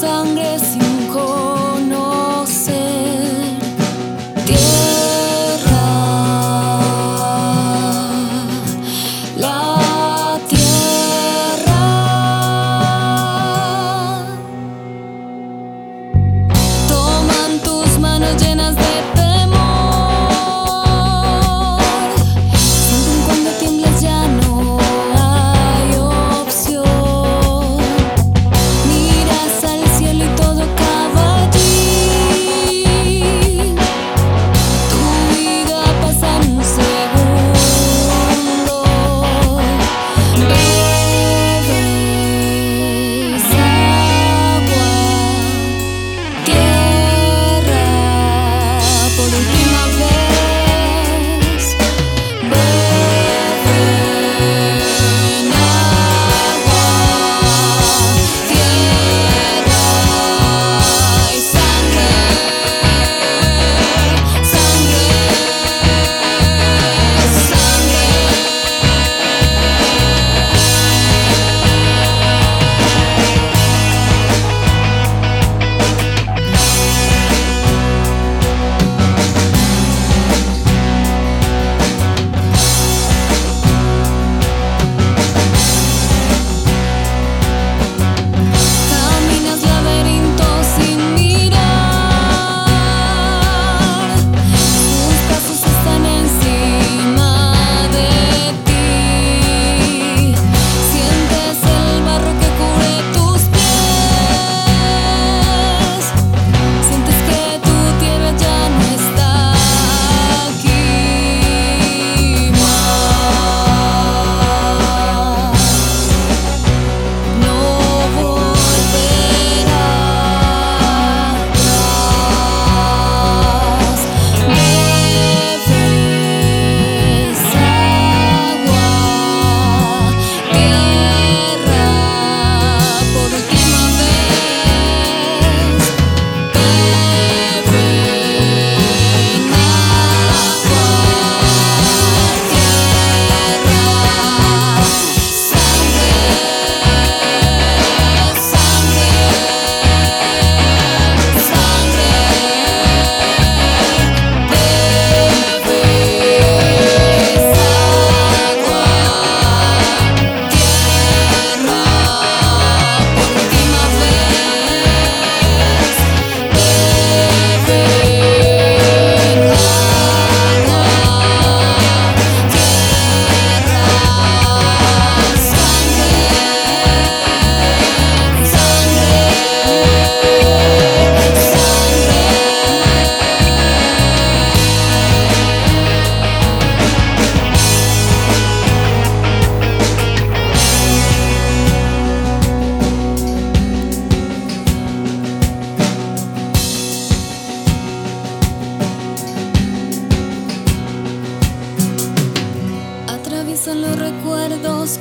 sangre slowly los recuerdos